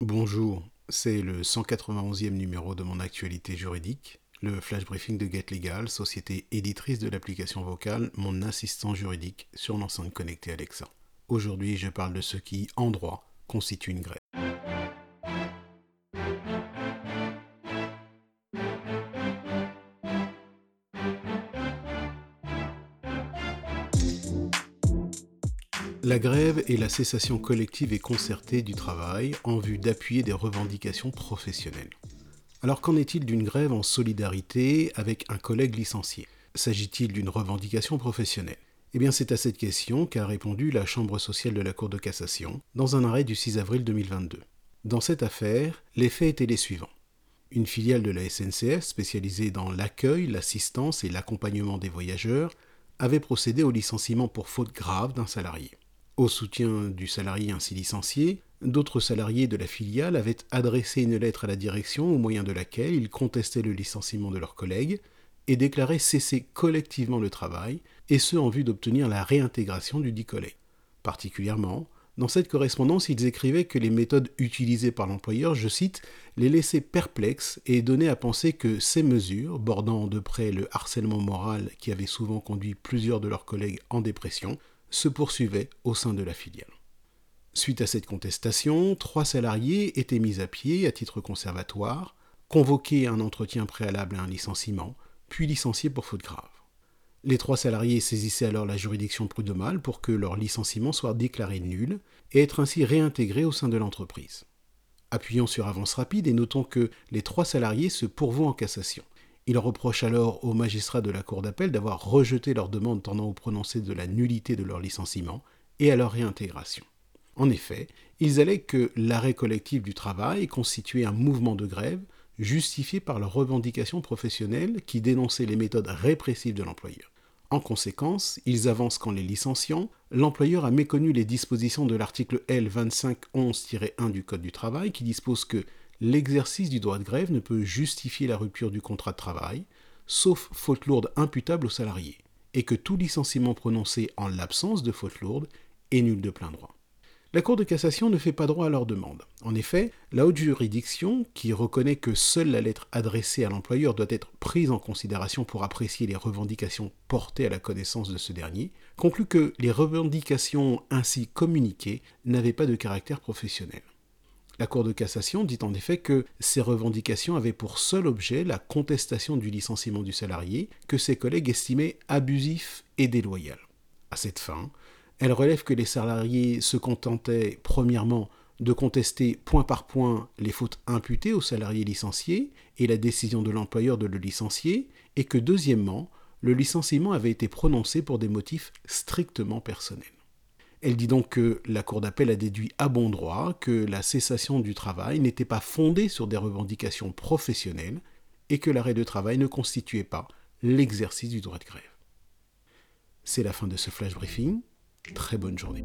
Bonjour, c'est le 191e numéro de mon actualité juridique, le flash briefing de Get Legal, société éditrice de l'application vocale Mon assistant juridique sur l'enceinte connectée Alexa. Aujourd'hui, je parle de ce qui, en droit, constitue une grève. La grève est la cessation collective et concertée du travail en vue d'appuyer des revendications professionnelles. Alors qu'en est-il d'une grève en solidarité avec un collègue licencié? S'agit-il d'une revendication professionnelle? Eh bien c'est à cette question qu'a répondu la Chambre sociale de la Cour de cassation dans un arrêt du 6 avril 2022. Dans cette affaire, les faits étaient les suivants. Une filiale de la SNCF spécialisée dans l'accueil, l'assistance et l'accompagnement des voyageurs avait procédé au licenciement pour faute grave d'un salarié. Au soutien du salarié ainsi licencié, d'autres salariés de la filiale avaient adressé une lettre à la direction au moyen de laquelle ils contestaient le licenciement de leurs collègues et déclaraient cesser collectivement le travail, et ce en vue d'obtenir la réintégration du dit. Particulièrement, dans cette correspondance, ils écrivaient que les méthodes utilisées par l'employeur, je cite, les laissaient perplexes et donnaient à penser que ces mesures, bordant de près le harcèlement moral qui avait souvent conduit plusieurs de leurs collègues en dépression, se poursuivait au sein de la filiale. Suite à cette contestation, trois salariés étaient mis à pied à titre conservatoire, convoqués à un entretien préalable à un licenciement, puis licenciés pour faute grave. Les trois salariés saisissaient alors la juridiction prud'homale pour que leur licenciement soit déclaré nul et être ainsi réintégré au sein de l'entreprise. Appuyons sur avance rapide et notons que les trois salariés se pourvont en cassation. Il reproche alors aux magistrats de la Cour d'appel d'avoir rejeté leur demande tendant au prononcé de la nullité de leur licenciement et à leur réintégration. En effet, ils allaient que l'arrêt collectif du travail constituait un mouvement de grève justifié par leurs revendications professionnelles qui dénonçaient les méthodes répressives de l'employeur. En conséquence, ils avancent qu'en les licenciant, l'employeur a méconnu les dispositions de l'article L 2511-1 du Code du travail qui dispose que l'exercice du droit de grève ne peut justifier la rupture du contrat de travail, sauf faute lourde imputable au salarié, et que tout licenciement prononcé en l'absence de faute lourde est nul de plein droit. La Cour de cassation ne fait pas droit à leur demande. En effet, la haute juridiction, qui reconnaît que seule la lettre adressée à l'employeur doit être prise en considération pour apprécier les revendications portées à la connaissance de ce dernier, conclut que les revendications ainsi communiquées n'avaient pas de caractère professionnel. La Cour de cassation dit en effet que ces revendications avaient pour seul objet la contestation du licenciement du salarié que ses collègues estimaient abusif et déloyal. À cette fin, elle relève que les salariés se contentaient, premièrement, de contester point par point les fautes imputées au salarié licencié et la décision de l'employeur de le licencier, et que deuxièmement, le licenciement avait été prononcé pour des motifs strictement personnels. Elle dit donc que la Cour d'appel a déduit à bon droit que la cessation du travail n'était pas fondée sur des revendications professionnelles et que l'arrêt de travail ne constituait pas l'exercice du droit de grève. C'est la fin de ce flash briefing. Très bonne journée.